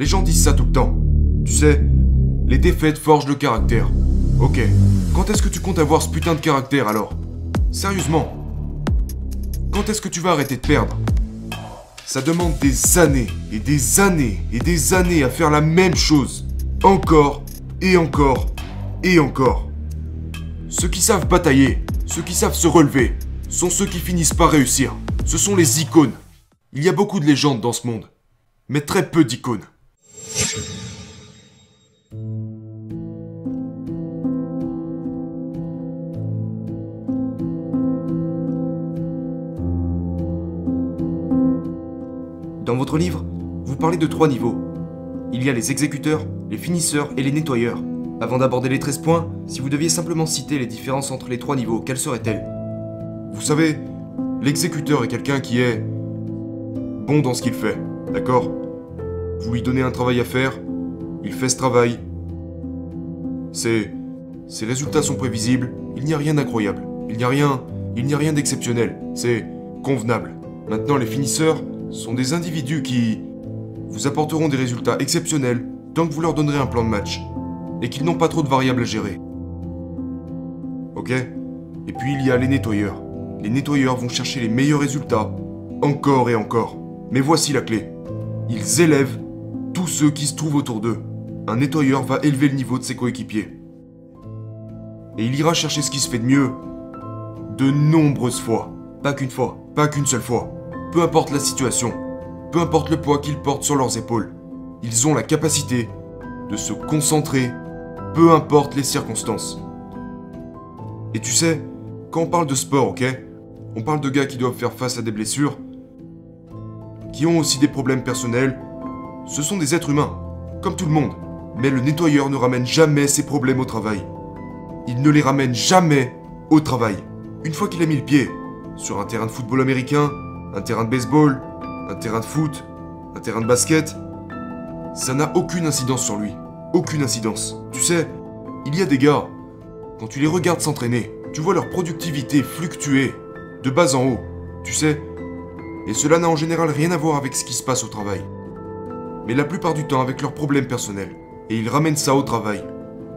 Les gens disent ça tout le temps. Tu sais, les défaites forgent le caractère. Ok, quand est-ce que tu comptes avoir ce putain de caractère alors? Sérieusement? Quand est-ce que tu vas arrêter de perdre? Ça demande des années et des années et des années à faire la même chose. Encore et encore et encore. Ceux qui savent batailler, ceux qui savent se relever, sont ceux qui finissent par réussir. Ce sont les icônes. Il y a beaucoup de légendes dans ce monde, mais très peu d'icônes. Dans votre livre, vous parlez de trois niveaux. Il y a les exécuteurs, les finisseurs et les nettoyeurs. Avant d'aborder les 13 points, si vous deviez simplement citer les différences entre les trois niveaux, quelles seraient-elles? Vous savez, l'exécuteur est quelqu'un qui est bon dans ce qu'il fait, d'accord? Vous lui donnez un travail à faire, il fait ce travail. C'est ses résultats sont prévisibles, il n'y a rien d'incroyable, il n'y a rien, il n'y a rien d'exceptionnel, c'est convenable. Maintenant les finisseurs sont des individus qui vous apporteront des résultats exceptionnels tant que vous leur donnerez un plan de match et qu'ils n'ont pas trop de variables à gérer. Ok? Et puis il y a les nettoyeurs. Les nettoyeurs vont chercher les meilleurs résultats, encore et encore. Mais voici la clé. Ils élèvent tous ceux qui se trouvent autour d'eux. Un nettoyeur va élever le niveau de ses coéquipiers. Et il ira chercher ce qui se fait de mieux de nombreuses fois. Pas qu'une fois, pas qu'une seule fois. Peu importe la situation, peu importe le poids qu'ils portent sur leurs épaules, ils ont la capacité de se concentrer, peu importe les circonstances. Et tu sais, quand on parle de sport, ok? On parle de gars qui doivent faire face à des blessures, qui ont aussi des problèmes personnels. Ce sont des êtres humains, comme tout le monde. Mais le nettoyeur ne ramène jamais ses problèmes au travail. Il ne les ramène jamais au travail. Une fois qu'il a mis le pied sur un terrain de football américain, un terrain de baseball, un terrain de foot, un terrain de basket, ça n'a aucune incidence sur lui. Aucune incidence. Tu sais, il y a des gars, quand tu les regardes s'entraîner, tu vois leur productivité fluctuer de bas en haut, tu sais. Et cela n'a en général rien à voir avec ce qui se passe au travail. Mais la plupart du temps avec leurs problèmes personnels. Et ils ramènent ça au travail.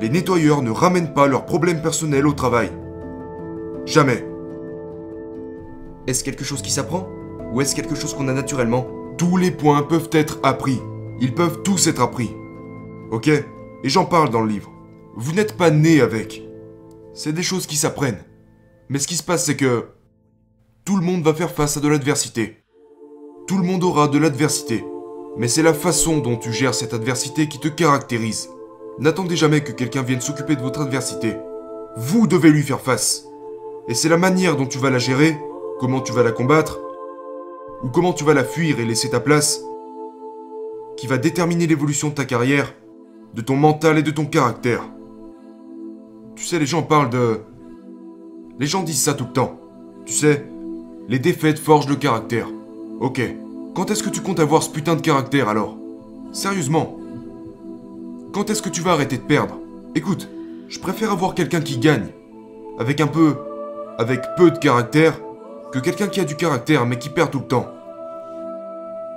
Les nettoyeurs ne ramènent pas leurs problèmes personnels au travail. Jamais. Est-ce quelque chose qui s'apprend? Ou est-ce quelque chose qu'on a naturellement? Tous les points peuvent être appris. Ils peuvent tous être appris. Ok? Et j'en parle dans le livre. Vous n'êtes pas né avec. C'est des choses qui s'apprennent. Mais ce qui se passe, c'est que tout le monde va faire face à de l'adversité. Tout le monde aura de l'adversité. Mais c'est la façon dont tu gères cette adversité qui te caractérise. N'attendez jamais que quelqu'un vienne s'occuper de votre adversité. Vous devez lui faire face. Et c'est la manière dont tu vas la gérer, comment tu vas la combattre, ou comment tu vas la fuir et laisser ta place, qui va déterminer l'évolution de ta carrière, de ton mental et de ton caractère. Tu sais, les gens parlent de... Les gens disent ça tout le temps. Tu sais, les défaites forgent le caractère. Ok. Quand est-ce que tu comptes avoir ce putain de caractère alors? Sérieusement? Quand est-ce que tu vas arrêter de perdre? Écoute, je préfère avoir quelqu'un qui gagne, avec un peu... avec peu de caractère, que quelqu'un qui a du caractère mais qui perd tout le temps.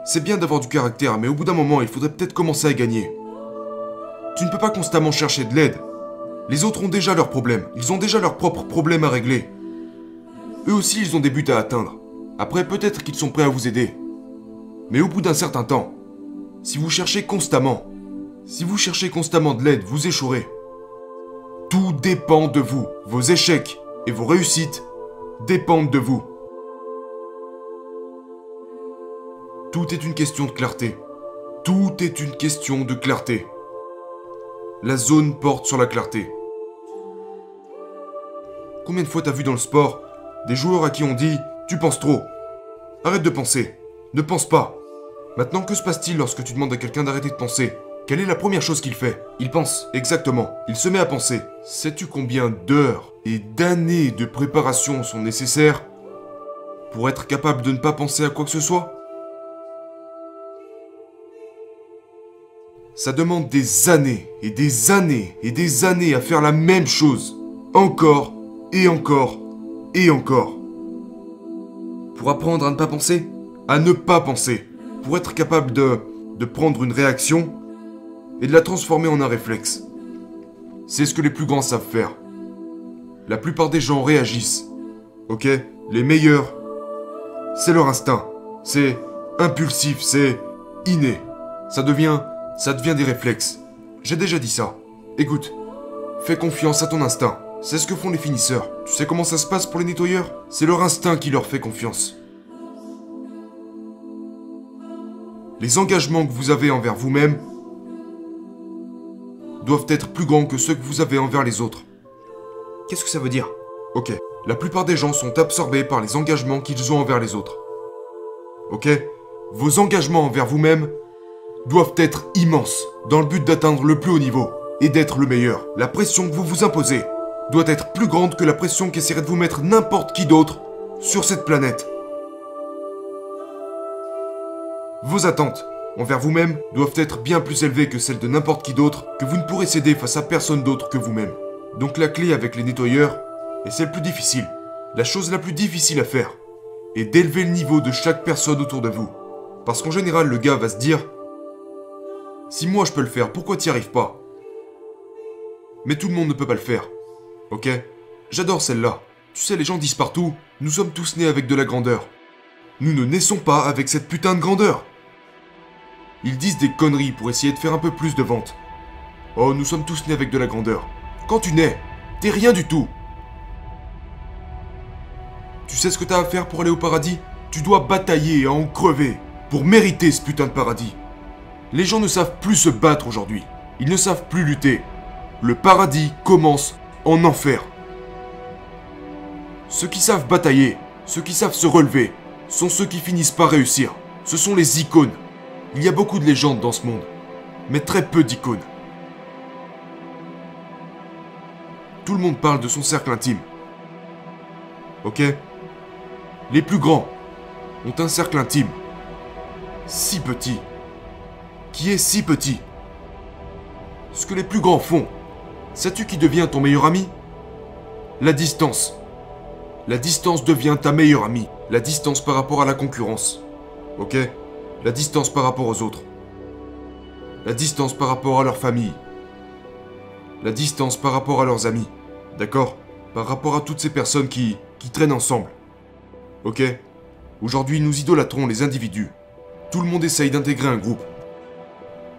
C'est bien d'avoir du caractère, mais au bout d'un moment, il faudrait peut-être commencer à gagner. Tu ne peux pas constamment chercher de l'aide. Les autres ont déjà leurs problèmes, ils ont déjà leurs propres problèmes à régler. Eux aussi, ils ont des buts à atteindre. Après, peut-être qu'ils sont prêts à vous aider. Mais au bout d'un certain temps, si vous cherchez constamment, si vous cherchez constamment de l'aide, vous échouerez. Tout dépend de vous. Vos échecs et vos réussites dépendent de vous. Tout est une question de clarté. Tout est une question de clarté. La zone porte sur la clarté. Combien de fois t'as vu dans le sport des joueurs à qui on dit Tu penses trop Arrête de penser. Ne pense pas. Maintenant, que se passe-t-il lorsque tu demandes à quelqu'un d'arrêter de penser? Quelle est la première chose qu'il fait? Il pense, exactement. Il se met à penser. Sais-tu combien d'heures et d'années de préparation sont nécessaires pour être capable de ne pas penser à quoi que ce soit? Ça demande des années et des années et des années à faire la même chose. Encore et encore et encore. Pour apprendre à ne pas penser? À ne pas penser. Pour être capable de prendre une réaction et de la transformer en un réflexe. C'est ce que les plus grands savent faire. La plupart des gens réagissent. Ok? Les meilleurs, c'est leur instinct. C'est impulsif, c'est inné. Ça devient, ça devient des réflexes. J'ai déjà dit ça. Écoute, fais confiance à ton instinct. C'est ce que font les finisseurs. Tu sais comment ça se passe pour les nettoyeurs? C'est leur instinct qui leur fait confiance. Les engagements que vous avez envers vous-même doivent être plus grands que ceux que vous avez envers les autres. Qu'est-ce que ça veut dire? Ok, la plupart des gens sont absorbés par les engagements qu'ils ont envers les autres. Ok? Vos engagements envers vous-même doivent être immenses dans le but d'atteindre le plus haut niveau et d'être le meilleur. La pression que vous vous imposez doit être plus grande que la pression qu'essaierait de vous mettre n'importe qui d'autre sur cette planète. Vos attentes envers vous-même doivent être bien plus élevées que celles de n'importe qui d'autre que vous ne pourrez céder face à personne d'autre que vous-même. Donc la clé avec les nettoyeurs, et c'est le plus difficile, la chose la plus difficile à faire, est d'élever le niveau de chaque personne autour de vous. Parce qu'en général, le gars va se dire Si moi je peux le faire, pourquoi t'y arrives pas? Mais tout le monde ne peut pas le faire. Ok? J'adore celle-là. Tu sais, les gens disent partout Nous sommes tous nés avec de la grandeur. Nous ne naissons pas avec cette putain de grandeur. Ils disent des conneries pour essayer de faire un peu plus de ventes. Oh, nous sommes tous nés avec de la grandeur. Quand tu nais, t'es rien du tout. Tu sais ce que t'as à faire pour aller au paradis? Tu dois batailler et en crever pour mériter ce putain de paradis. Les gens ne savent plus se battre aujourd'hui. Ils ne savent plus lutter. Le paradis commence en enfer. Ceux qui savent batailler, ceux qui savent se relever, sont ceux qui finissent par réussir. Ce sont les icônes. Il y a beaucoup de légendes dans ce monde, mais très peu d'icônes. Tout le monde parle de son cercle intime. Ok? Les plus grands ont un cercle intime. Si petit. Qui est si petit Ce que les plus grands font. Sais-tu qui devient ton meilleur ami? La distance. La distance devient ta meilleure amie. La distance par rapport à la concurrence. Ok? La distance par rapport aux autres. La distance par rapport à leur famille. La distance par rapport à leurs amis. D'accord? Par rapport à toutes ces personnes qui, qui traînent ensemble. Ok? Aujourd'hui, nous idolâtrons les individus. Tout le monde essaye d'intégrer un groupe.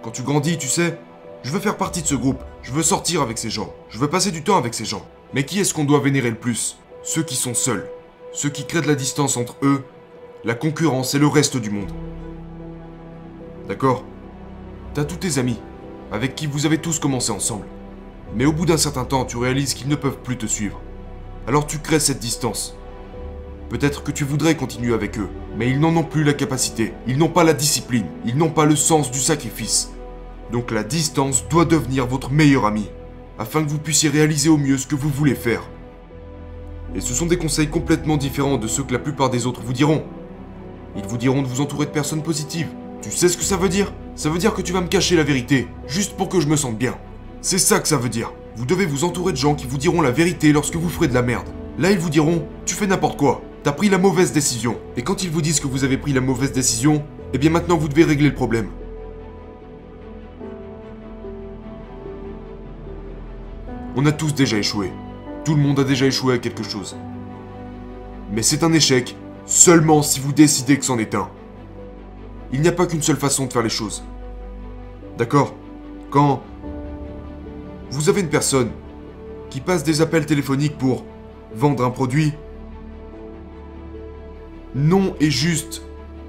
Quand tu grandis, tu sais, je veux faire partie de ce groupe. Je veux sortir avec ces gens. Je veux passer du temps avec ces gens. Mais qui est-ce qu'on doit vénérer le plus? Ceux qui sont seuls. Ceux qui créent de la distance entre eux, la concurrence et le reste du monde. D'accord T'as tous tes amis, avec qui vous avez tous commencé ensemble. Mais au bout d'un certain temps, tu réalises qu'ils ne peuvent plus te suivre. Alors tu crées cette distance. Peut-être que tu voudrais continuer avec eux, mais ils n'en ont plus la capacité, ils n'ont pas la discipline, ils n'ont pas le sens du sacrifice. Donc la distance doit devenir votre meilleur ami, afin que vous puissiez réaliser au mieux ce que vous voulez faire. Et ce sont des conseils complètement différents de ceux que la plupart des autres vous diront. Ils vous diront de vous entourer de personnes positives. Tu sais ce que ça veut dire? Ça veut dire que tu vas me cacher la vérité, juste pour que je me sente bien. C'est ça que ça veut dire. Vous devez vous entourer de gens qui vous diront la vérité lorsque vous ferez de la merde. Là, ils vous diront, tu fais n'importe quoi, t'as pris la mauvaise décision. Et quand ils vous disent que vous avez pris la mauvaise décision, eh bien maintenant vous devez régler le problème. On a tous déjà échoué. Tout le monde a déjà échoué à quelque chose. Mais c'est un échec seulement si vous décidez que c'en est un. Il n'y a pas qu'une seule façon de faire les choses. D'accord? Quand vous avez une personne qui passe des appels téléphoniques pour vendre un produit, non est juste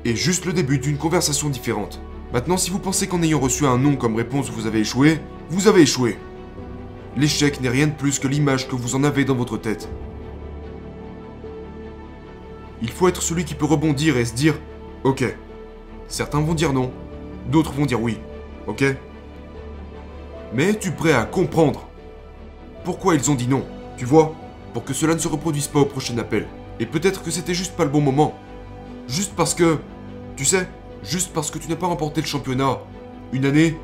est juste le début d'une conversation différente. Maintenant, si vous pensez qu'en ayant reçu un non comme réponse vous avez échoué, vous avez échoué. L'échec n'est rien de plus que l'image que vous en avez dans votre tête. Il faut être celui qui peut rebondir et se dire Ok. Certains vont dire non, d'autres vont dire oui. Ok? Mais es-tu prêt à comprendre pourquoi ils ont dit non Tu vois? Pour que cela ne se reproduise pas au prochain appel. Et peut-être que c'était juste pas le bon moment. Juste parce que. Tu sais, juste parce que tu n'as pas remporté le championnat une année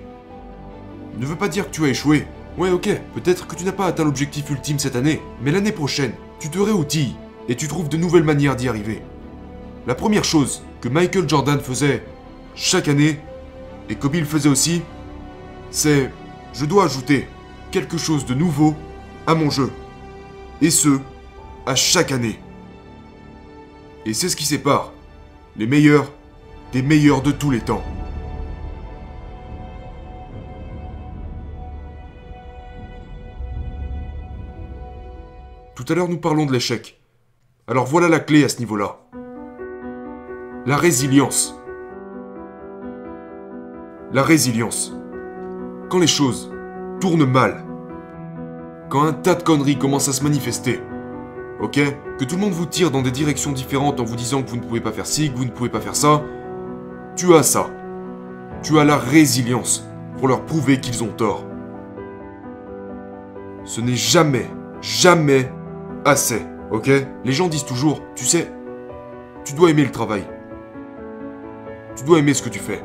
ne veut pas dire que tu as échoué. Ouais, ok, peut-être que tu n'as pas atteint l'objectif ultime cette année, mais l'année prochaine, tu te réoutilles et tu trouves de nouvelles manières d'y arriver. La première chose que Michael Jordan faisait chaque année, Et il le faisait aussi, c'est je dois ajouter quelque chose de nouveau à mon jeu. Et ce, à chaque année. Et c'est ce qui sépare les meilleurs des meilleurs de tous les temps. Tout à l'heure nous parlons de l'échec. Alors voilà la clé à ce niveau-là. La résilience. La résilience. Quand les choses tournent mal, quand un tas de conneries commencent à se manifester, ok Que tout le monde vous tire dans des directions différentes en vous disant que vous ne pouvez pas faire ci, que vous ne pouvez pas faire ça, tu as ça. Tu as la résilience pour leur prouver qu'ils ont tort. Ce n'est jamais, jamais assez, ok? Les gens disent toujours, tu sais, tu dois aimer le travail. Tu dois aimer ce que tu fais.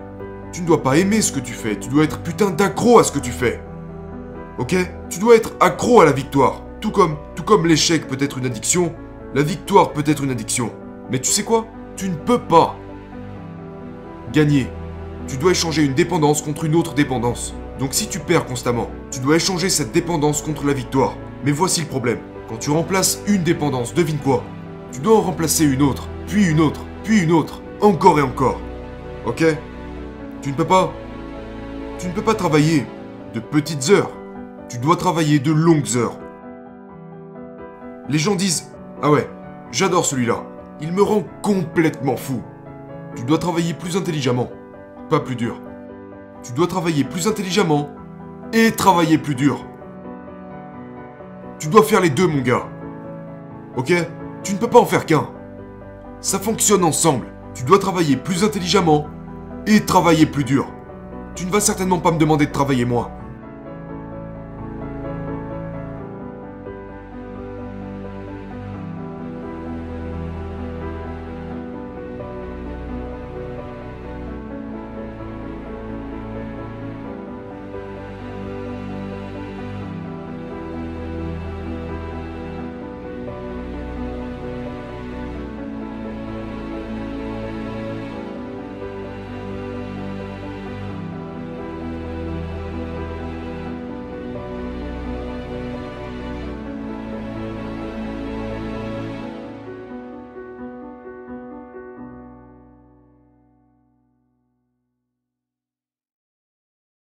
Tu ne dois pas aimer ce que tu fais, tu dois être putain d'accro à ce que tu fais. Ok? Tu dois être accro à la victoire. Tout comme, tout comme l'échec peut être une addiction, la victoire peut être une addiction. Mais tu sais quoi? Tu ne peux pas gagner. Tu dois échanger une dépendance contre une autre dépendance. Donc si tu perds constamment, tu dois échanger cette dépendance contre la victoire. Mais voici le problème. Quand tu remplaces une dépendance, devine quoi? Tu dois en remplacer une autre, puis une autre, puis une autre, encore et encore. Ok? Tu ne peux pas... Tu ne peux pas travailler de petites heures. Tu dois travailler de longues heures. Les gens disent Ah ouais, j'adore celui-là. Il me rend complètement fou. Tu dois travailler plus intelligemment, pas plus dur. Tu dois travailler plus intelligemment et travailler plus dur. Tu dois faire les deux, mon gars. Ok? Tu ne peux pas en faire qu'un. Ça fonctionne ensemble. Tu dois travailler plus intelligemment et travailler plus dur. Tu ne vas certainement pas me demander de travailler moins.